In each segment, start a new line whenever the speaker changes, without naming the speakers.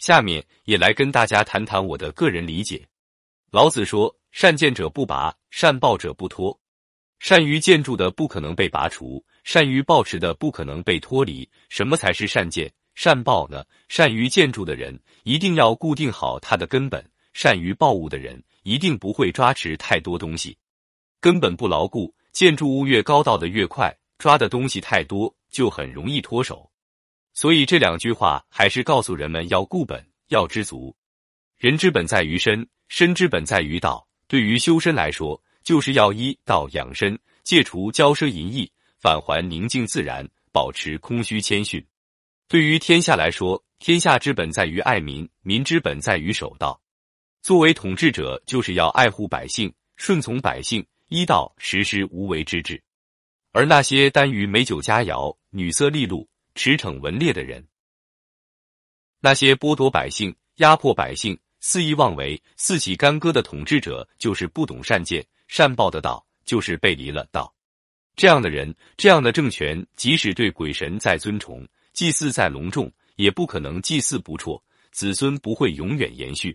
下面也来跟大家谈谈我的个人理解。老子说：“善建者不拔，善抱者不脱。善于建筑的不可能被拔除，善于抱持的不可能被脱离。什么才是善建、善抱呢？善于建筑的人一定要固定好他的根本，善于抱物的人一定不会抓持太多东西。根本不牢固，建筑物越高，到的越快，抓的东西太多，就很容易脱手。”所以这两句话还是告诉人们要固本，要知足。人之本在于身，身之本在于道。对于修身来说，就是要依道养身，戒除骄奢淫逸，返还宁静自然，保持空虚谦逊。对于天下来说，天下之本在于爱民，民之本在于守道。作为统治者，就是要爱护百姓，顺从百姓，依道实施无为之治。而那些耽于美酒佳肴、女色利禄。驰骋文烈的人，那些剥夺百姓、压迫百姓、肆意妄为、肆起干戈的统治者，就是不懂善见、善报的道，就是背离了道。这样的人，这样的政权，即使对鬼神再尊崇，祭祀再隆重，也不可能祭祀不辍，子孙不会永远延续。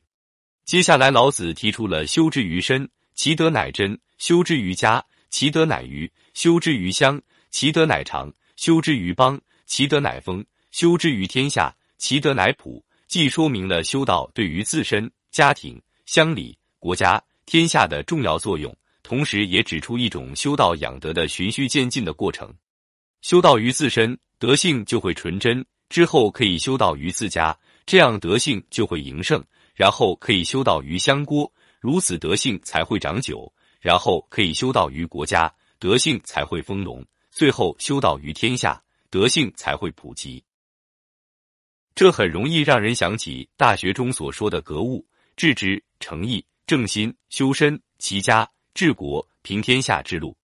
接下来，老子提出了“修之于身，其德乃真；修之于家，其德乃余；修之于乡，其德乃长；修之于邦。”其德乃丰，修之于天下，其德乃普。既说明了修道对于自身、家庭、乡里、国家、天下的重要作用，同时也指出一种修道养德的循序渐进的过程。修道于自身，德性就会纯真；之后可以修道于自家，这样德性就会盈盛；然后可以修道于乡郭，如此德性才会长久；然后可以修道于国家，德性才会丰隆；最后修道于天下。德性才会普及，这很容易让人想起《大学》中所说的格物、致知、诚意、正心、修身、齐家、治国、平天下之路。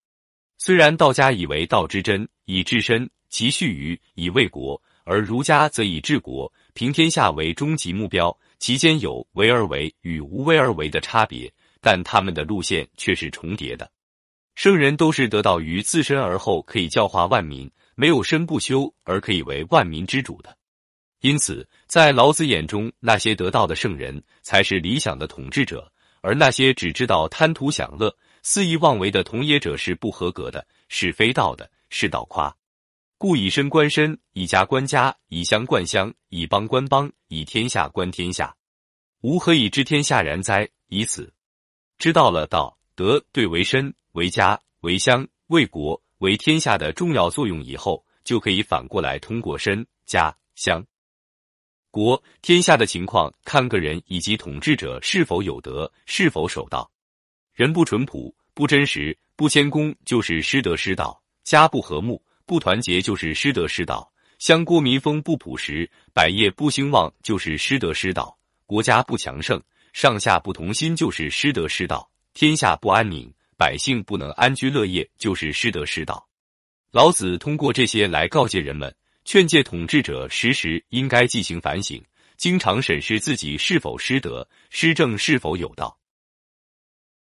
虽然道家以为道之真，以治身，其序于以卫国；而儒家则以治国、平天下为终极目标，其间有为而为与无为而为的差别，但他们的路线却是重叠的。圣人都是得道于自身，而后可以教化万民。没有身不修而可以为万民之主的，因此在老子眼中，那些得道的圣人才是理想的统治者，而那些只知道贪图享乐、肆意妄为的统野者是不合格的，是非道的，是道夸。故以身观身，以家观家，以乡观乡，以邦观邦，以天下观天下。吾何以知天下然哉？以此，知道了道德对为身、为家、为乡、为国。为天下的重要作用以后，就可以反过来通过身、家、乡、国、天下的情况，看个人以及统治者是否有德，是否守道。人不淳朴、不真实、不谦恭，就是失德失道；家不和睦、不团结，就是失德失道；乡郭民风不朴实、百业不兴旺，就是失德失道；国家不强盛、上下不同心，就是失德失道；天下不安宁。百姓不能安居乐业，就是失德失道。老子通过这些来告诫人们，劝诫统治者时时应该进行反省，经常审视自己是否失德、施政是否有道。